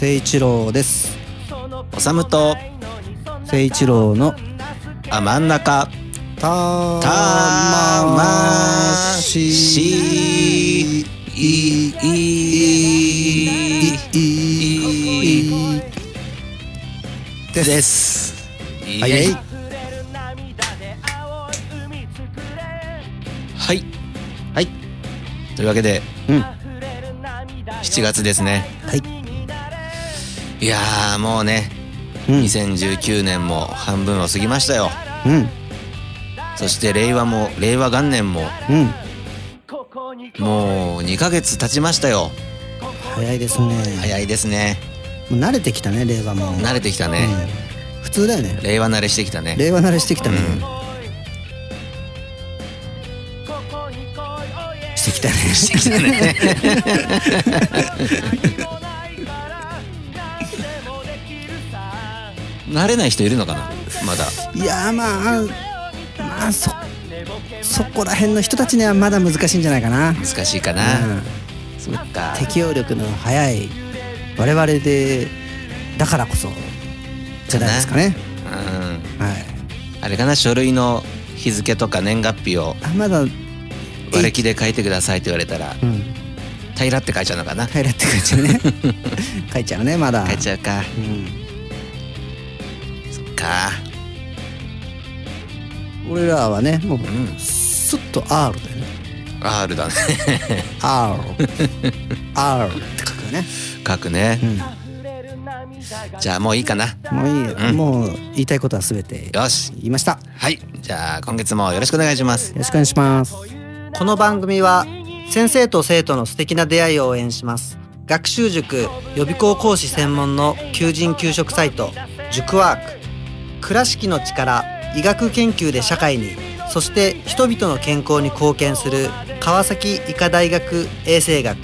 誠一郎です。おさむと。誠一郎の。あ真ん中。た魂いい。ですはい。はい。はい。はい。とい。うわけでうん7月ですねはいいやーもうねうん。2019年も半分を過ぎましたよ。うん。そして令和も令和元年もうん。もう2ヶ月経ちましたよ。早いですね。早いですね。もう慣れてきたね令和も。慣れてきたね、うん。普通だよね。令和慣れしてきたね。令和慣れしてきたね。してきたね。してきたね慣れない人いるのかな？まだ。いやーまあまあそそこら辺の人たちにはまだ難しいんじゃないかな。難しいかな、うん。そっか。適応力の早い我々でだからこそじゃないですかね。うん。はい。あれかな？書類の日付とか年月日をあまだ割り切で書いてくださいって言われたらうん。平らって書いちゃうのかな？平らって書いちゃうね。書いちゃうねまだ。書いちゃうか。うんか。俺らはねもううん。スッと R だよね。R だね。R R って書くよね。書くね。うん。じゃあもういいかな。もういいよ、うん。もう言いたいことはすべてよし。言いました。よはい。じゃあ今月もよろしくお願いします。ろしくお願いします。この番組は先生と生徒の素敵な出会いを応援します。学習塾予備校講師専門の求人・給食サイト塾ワーク倉敷の力医学研究で社会にそして人々の健康に貢献する川崎医科大学衛生学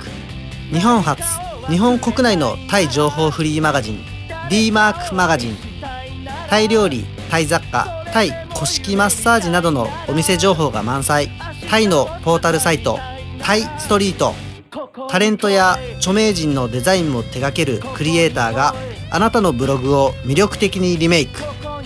日本初日本国内のタイ情報フリーマガジン D マークマガジンタイ料理タイ雑貨タイ古式マッサージなどのお店情報が満載。タイのポータルサイトタイストリート。タレントや著名人のデザインも手掛けるクリエイターがあなたのブログを魅力的にリメイク。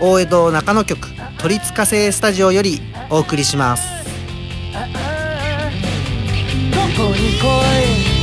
大江戸中野局鳥塚製スタジオよりお送りします。ここに来い。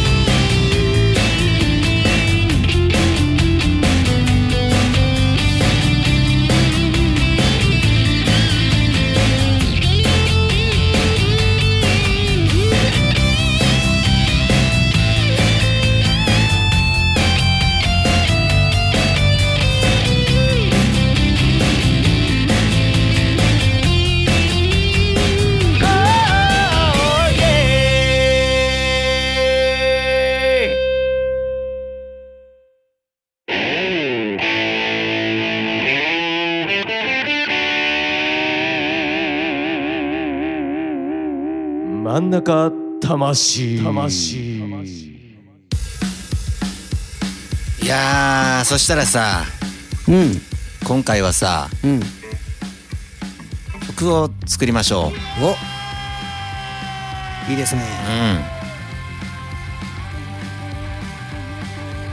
中魂。魂。いやーそしたらさうん。今回はさうん。曲を作りましょう。お。いいですね。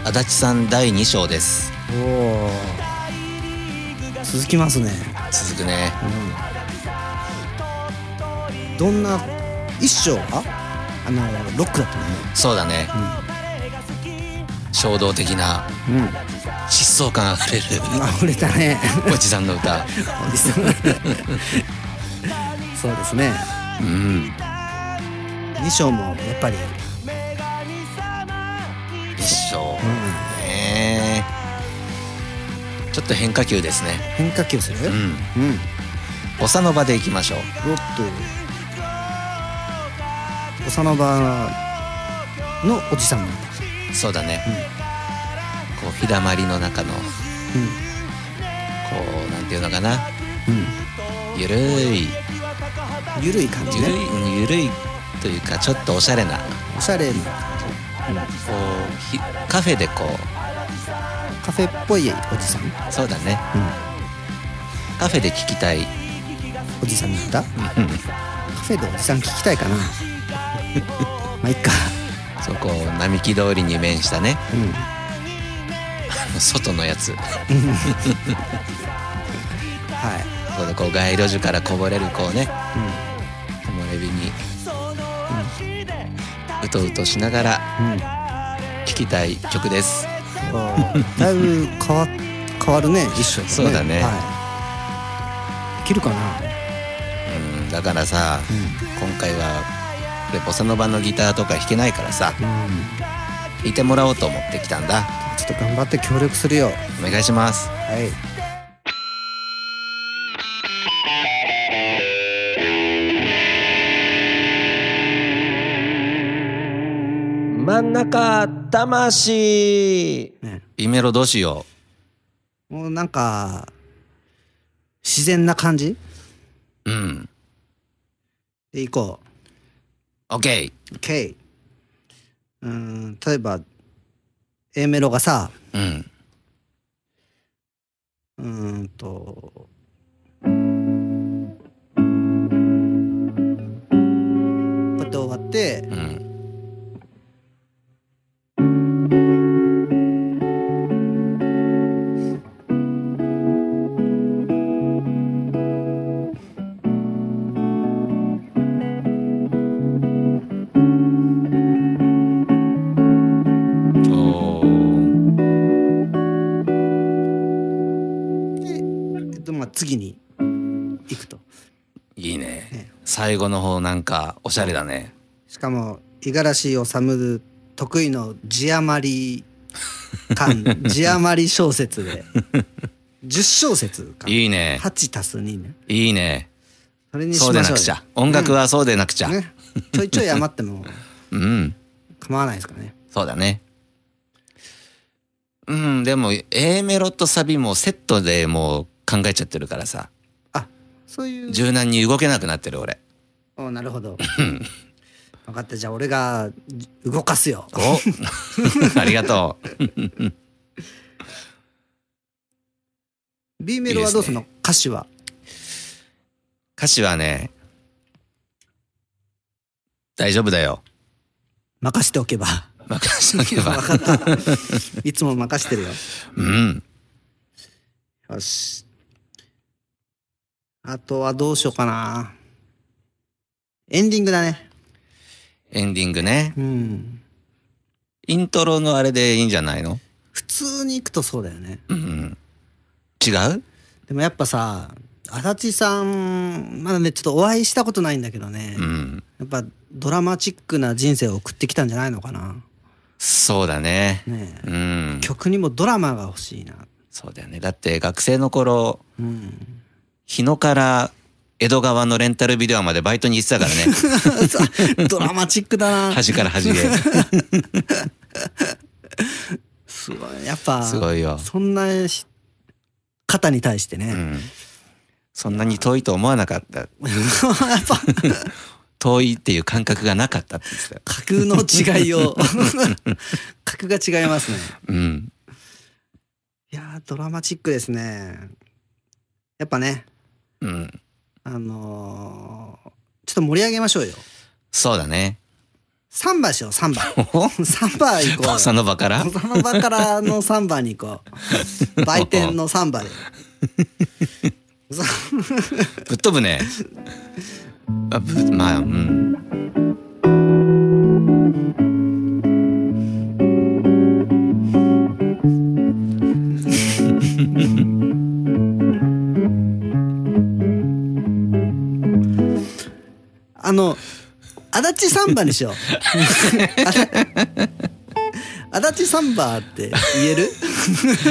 うん。足立さん第2章です。おお続きますね。続くね。どんな一章は？あのロックだったねそうだね。衝動的なうん疾走感あふれる溢れたね。おじさんの歌。そうですね。うん。二章もやっぱり、一緒うん、ね。ちょっと変化球ですね。変化球する？うん。うん。ボサノバでいきましょう。おっとボサノバのおじさん。なんだそうだね、こう日だまりの中のこうなんていうのかな。うん。ゆるい。うんゆるい感じゆるねいゆるいというかちょっとおしゃれな。こおしゃれな。うひカフェでこカフェっぽいおじさん、うん、うそうだね。カフェで聞きたい。おじさんなんだ。カうん。フェでおじさん聞きたいかな まあいっか。そうこう並木通りに面したね。うん。外のやつ。はい。そこでこう街路樹からこぼれるこうね。木漏れ日に。うとうとしながらうん。うん聴きたい曲です。だいぶ変わ変わるね。一緒そうだね。はい、できるかな？うんだからさ今回はこれボサノバのギターとか弾けないからさうん、いてもらおうと思ってきたんだ。ちょっと頑張って協力するよ。お願いします。はい。真ん中魂。B メロどうしよもうなんか自然な感じ？ううん。でいこう OK うん例えば A メロがさうん。うーんとこうやって終わってうん最後の方なんかおしゃれだね。しかも五十嵐治得意の字余り感。字余り小説で。10小節かいいね。8足す2ね。いいね。それにしそうましょうよ。でなくちゃ。音楽はそうでなくちゃ。ね。ちょいちょい余っても うん。構わないですからね。そうだね。うんでも A メロとサビもセットでもう考えちゃってるからさ。あそういう柔軟に動けなくなってる俺おなるほど。分かった。じゃあ俺がじ動かすよ。お ありがとう。B メロはどうすんの？歌詞は？歌詞はね大丈夫だよ。任しておけば。任せとけば。分かった。いつも任してるよ。うん。よし。あとはどうしようかなエンディングだね。エンディングね。うん。イントロのあれでいいんじゃないの？普通に行くとそうだよね。うん。違う？でもやっぱさ足立さんまだねちょっとお会いしたことないんだけどね、うん。やっぱドラマチックな人生を送ってきたんじゃないのかな。そうだね。ねえ。うん。曲にもドラマが欲しいな。そうだよね。だって学生の頃うん。日野から江戸川のレンタルビデオまでバイトに行ってたからね。ドラマチックだな。端から端へ。すごい。やっぱすごいよ。そんなし方に対してね、うん。そんなに遠いと思わなかった。やっぱ。遠いっていう感覚がなかったって言ってたよ。格の違いを。格が違いますね。うん。いやードラマチックですね。やっぱね。うんあのーちょっと盛り上げましょうよ。そうだね。サンバしようサンバお？サンバ行こうサノバから？その場からのサンバに行こう。売店のサンバで。そぶっ飛ぶね。あぶまあうん立サンバにしよう。足立サンバって言える？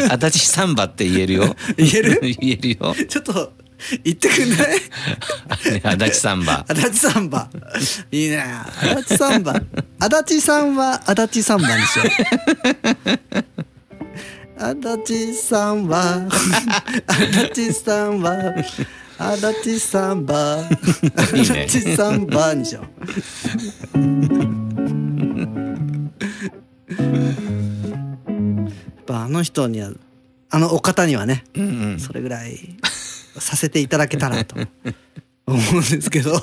足立サンバって言えるよ。言える？言えるよ。ちょっと言ってくんない？足立サンバ足立サンバいいね。足立サンバ足立さんは足立サンバにしよう。足立さんは足立さんは足立サンバ。いいね。足立サンバにしよう。やっぱあの人にはあのお方にはねうんうん。それぐらいさせていただけたらと思うんですけど。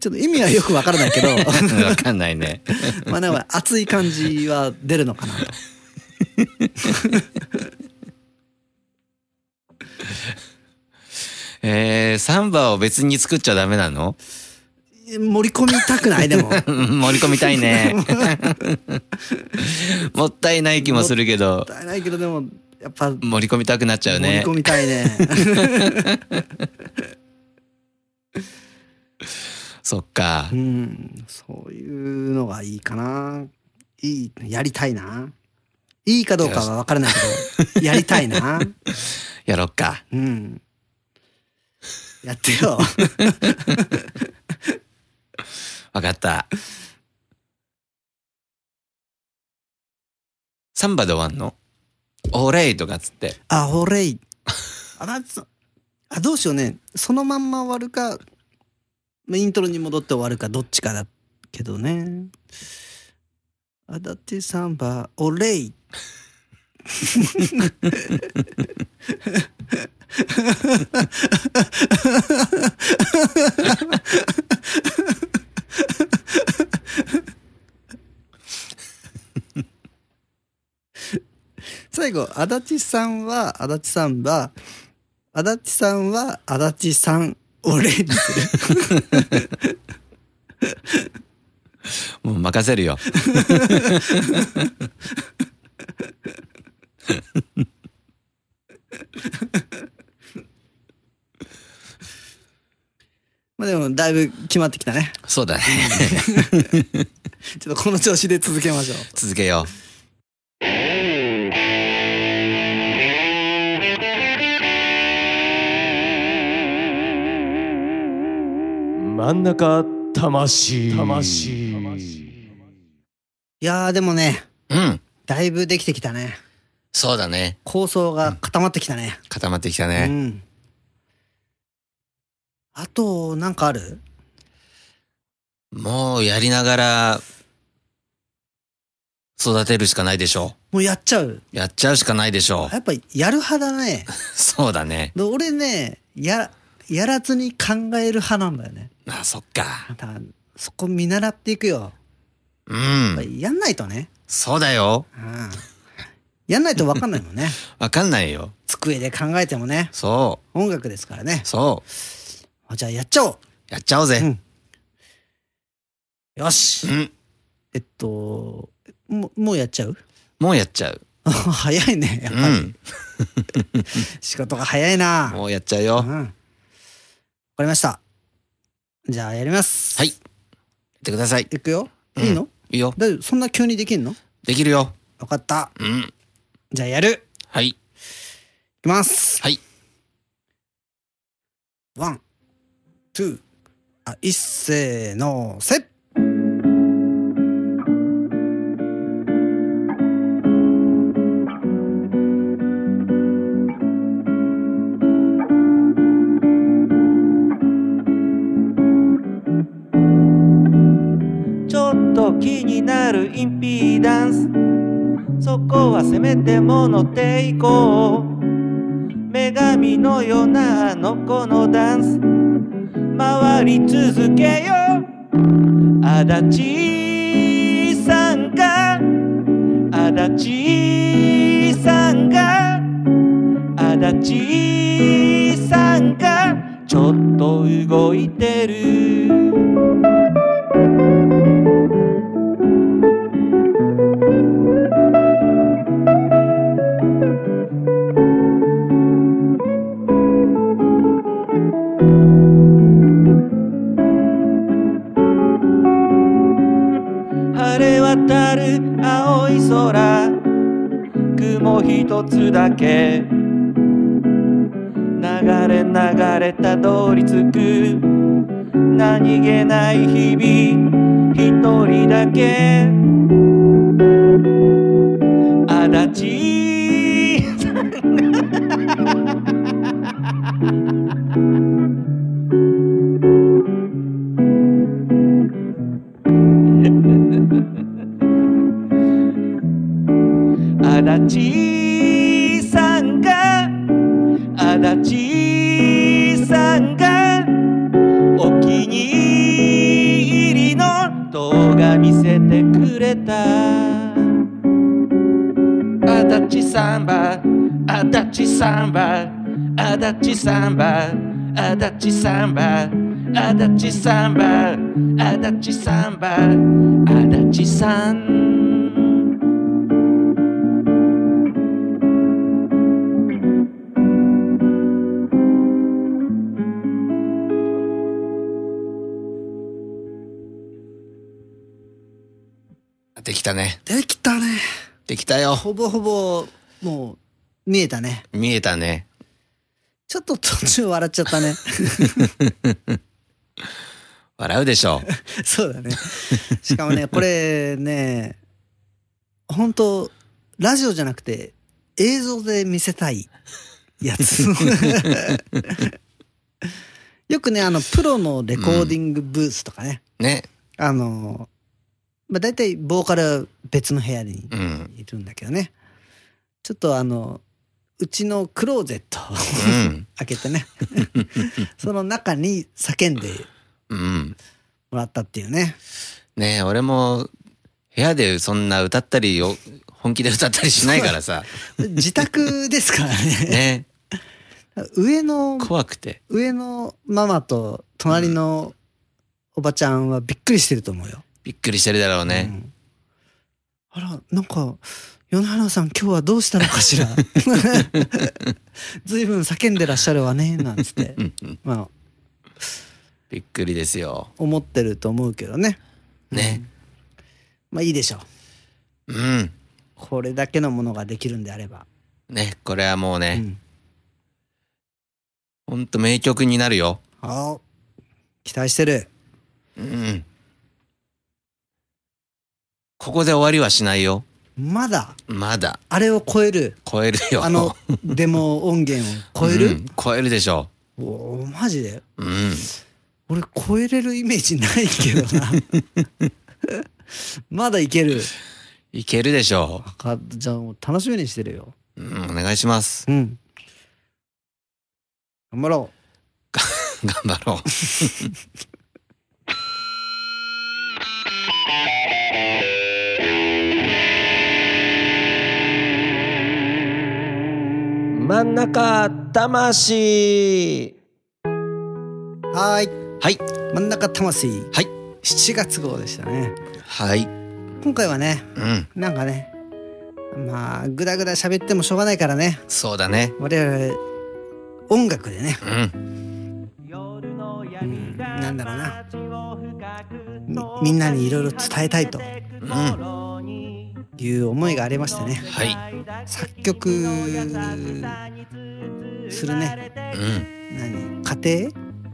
ちょっと意味はよくわからないけど。わかんないね。まあなんか熱い感じは出るのかなと。えー、サンバを別に作っちゃダメなの？盛り込みたくないでも。う ん盛り込みたいね もったいない気もするけどもったいないけどでもやっぱ盛盛り込みたくなっちゃうりね込みたいね。そっかうんそういうのがいいかな。いいやりたいな。いいかどうかは分からないけどやりたいな。やろっかうん。やってよ。わかったサンバで終わんの？オーレイとかっつってあ、ほれい。あ、だつあ、どうしようね。そのまんま終わるか、まあイントロに戻って終わるか、どっちかだけどね。あだってサンバ、オレイ。最後、足立さんは、足立さんは、足立さんは、足立さん、俺にする。もう任せるよ まあでも、だいぶ決まってきたね。そうだね ちょっとこの調子で続けましょう。続けよ真ん中魂魂いやーでもね、ううんだいぶできてきたね。そうだね構想が固まってきたね。固まってきたうね、ん。あと、なんかある？もうやりながら育てるしかないでしょもうやっちゃう？うやっちゃうしかないでしょやっぱやる派だね。う そうだねで俺ね、や、やらずに考える派なんだよね。あそっかだからそこ見習っていくよ。うやっぱんりやんないとね。そうだようん。やんないと分かんないもんね。わかんないよ机で考えてもね。そ音楽ですからねう。そうじゃあやっちゃおう。やっちゃおうぜうんよし。うんえっと、もう、もうやっちゃう？もうやっちゃう 早いね、やっぱり。うん 仕事が早いな。もうやっちゃううん。よわかりました。じゃあやります。はいやってくださいいくよ。うんいいの？いいよ大丈夫そんな急にできんの？できるよわかった。うんじゃあやる。はいいきます。はいワン、ツー、あ、一斉のせ。ちょっと気になるインピーダンスそこはせめてものていこう。女神のようなあの子のダンス。回り続けよ足立さんが。足立さんが。足立さんが。ちょっと動いてる。一つだけ。流れ流れたどり着く。何気ない日々一人だけ。足立サンバ足立サンバ足立サンバ足立サンバ足立サンバ足立さんできたね。できたねできたよ。ほぼほぼもう見えたね見えたね。ちょっと途中笑っちゃったね 笑うでしょ そうだねしかもねこれね本当ラジオじゃなくて映像で見せたいやつ よくねあのプロのレコーディングブースとかね、う。ね。あのまあ大体ボーカルは別の部屋にうん。いるんだけどねちょっとあのうちのクローゼットをうん。開けてね その中に叫んでうん。もらったっていうねねえ、俺も部屋でそんな歌ったりよ、本気で歌ったりしないからさ。自宅ですからねね。上の怖くて。上のママと隣のおばちゃんはびっくりしてると思うよ。びっくりしてるだろううね。んあらなんか米原さん今日はどうしたのかしらずいぶん叫んでらっしゃるわねなんつってうんうん。まあびっくりですよ。思ってると思うけどねね。まあいいでしょううん。これだけのものができるんであれば、ね、これはもうね、うん、ほんと名曲になるよ。あ期待してるうん。ここで終わりはしないよ。まだまだ。あれを超える超えるよ。あの デモ音源を超える、うん超えるでしょおおマジで？う。うん。俺超えれるイメージないけどな まだいけるいけるでしょかじゃあもう楽しみにしてるよう。うん、お願いします。うん頑張ろ頑張ろう。真ん中魂うはーいはい。真ん中魂はい。7月号でしたねはい。今回はねうん。なんかねまあぐだぐだ喋ってもしょうがないからねそうだね。我々音楽でね、うん。うん、なんだろうなみみんなにいろいろ伝えたいとうん。はいう思いがありましてねい。作曲するねうん。何？家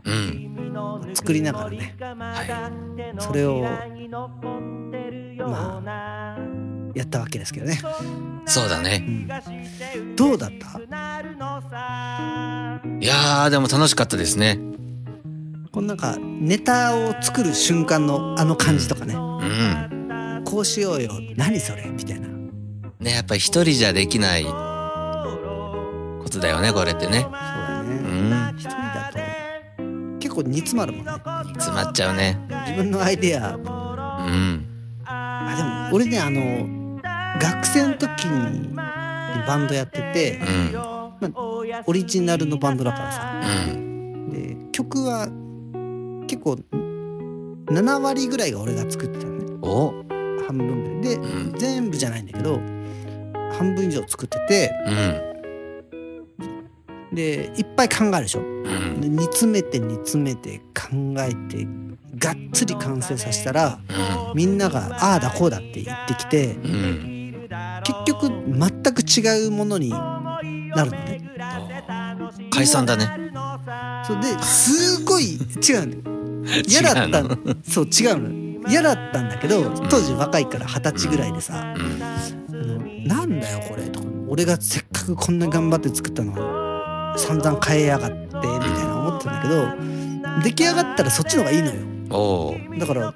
うん。庭作りながらねはそれをまあやったわけですけどね、い。そうだうね。ん、どうだった？いやー、でも楽しかったですね。このなんかネタを作る瞬間のあの感じとかねうん。こうしようよ何それ？みたいなね、やっぱり一人じゃできないことだよね、これってね。そうだねうん。一人だと結構煮詰まるもんね詰まっちゃうね。自分のアイデアうん。あでも俺ねあの学生の時にバンドやっててうん。オリジナルのバンドだからさうん。で曲は結構7割ぐらいが俺が作ってたのねお？半分ぐらい。でうん。全部じゃないんだけど半分以上作っててうん。でいっぱい考えるでしょ。うん。で煮詰めて煮詰めて考えてがっつり完成させたらみんながああだこうだって言ってきて結局全く違うものになるのね。解散だね。それですごい違うんだよ嫌だったそう違うの嫌だったんだけど当時若いから二十歳ぐらいでさうん「あのなんだよこれ」とか「俺がせっかくこんな頑張って作ったの散々変えやがって」みたいな思ってたんだけど出来上がったらそっちの方がいいのよ。だから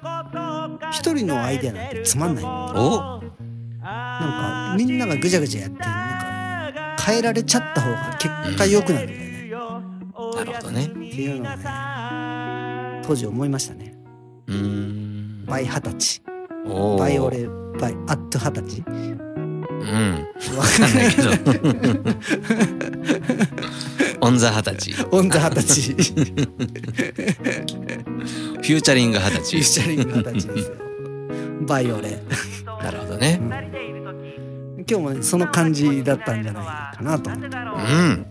一人のアイデアなんてつまんない。のお。なんかみんながぐちゃぐちゃやってなんか変えられちゃった方が結果良くなるんだよね、なるほどね。っていうのをね当時思いましたね。うーんバイ二十歳。バイオレバイアット二十歳。うん。わかんないけど。オンザ二十歳。オンザ二十歳。フフューチャリング二十ュー歳チャリング二十歳ですよ。バイオレ。なるほどね。今日もねその感じだったんじゃないかなと。思ってうん。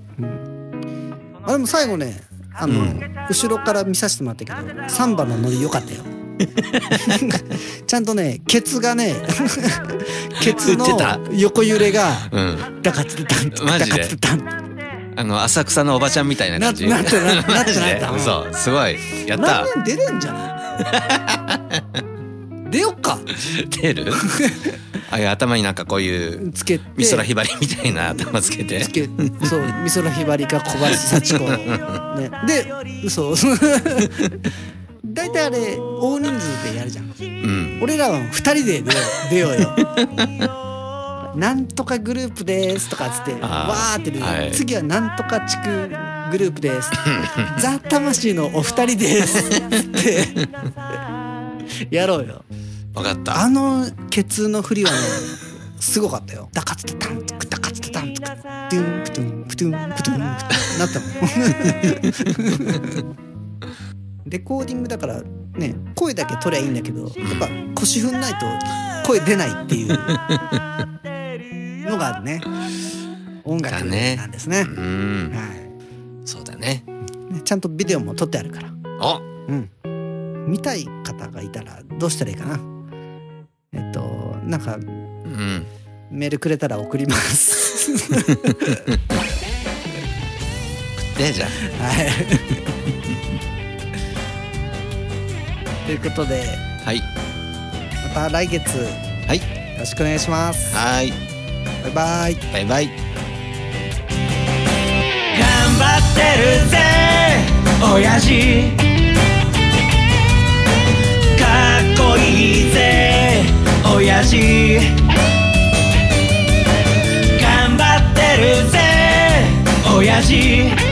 あでも最後ねあの、うん。後ろから見させてもらったけどサンバのノリ良かったよ ちゃんとねケツがね ケツの横揺れがうん。ダカツタンダカツタン。あの浅草のおばちゃんみたいな感じななってななってなってマジで？うすごい。やった。出れんじゃない？出よっか。出る？ああいう頭になんかこういうつけて。美空ひばりみたいな頭つけて。つけそう美空ひばりか小林幸子、ね、で嘘大体あれ大人数でやるじゃん。うん。俺らは2人で出よう出ようよ。なんとかグループですとかっつってわーって出て、はい。次はなんとか地区グループです。ザ・魂のお二人ですってやろうよ。分かった。あのケツの振りはねすごかったよ。ダカツタタンツクダカツタタンツクトゥンプトゥンプトゥンプトゥンプトゥンなったもんレコーディングだからね声だけ取りゃいいんだけどやっぱ腰振んないと声出ないっていうのがね。音楽なんですね。うん。はそうだね。いねちゃんとビデオも撮ってあるから。おうん。見たい方がいたらどうしたらいいかな。えっとなんかうん。メールくれたら送ります。でじゃはい。ということで、あはい。また来月、よはい。ろしくお願いします。はい。バイバイ。バイバイ。頑張ってるぜ親父。かっこいいぜ親父。頑張ってるぜ親父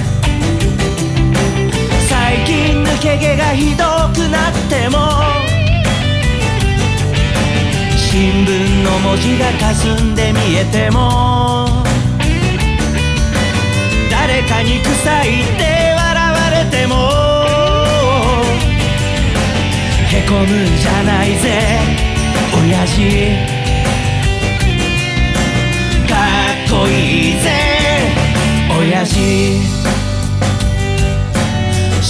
け毛がひどくなっても新聞の文字が霞んで見えても誰かに臭いって笑われてもへこむんじゃないぜ親父。かっこいいぜ親父。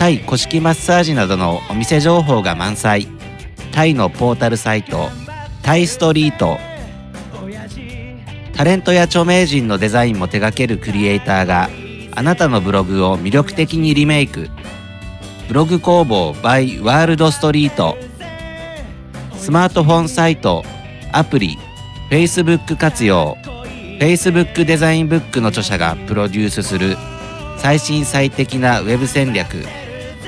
タイ古式マッサージなどのお店情報が満載。タイのポータルサイトタイストリート。タレントや著名人のデザインも手掛けるクリエイターがあなたのブログを魅力的にリメイク。ブログ工房 by ワールドストリート。スマートフォンサイトアプリ Facebook 活用。Facebook デザインブックの著者がプロデュースする最新最適なウェブ戦略。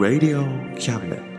Radio Cabinet.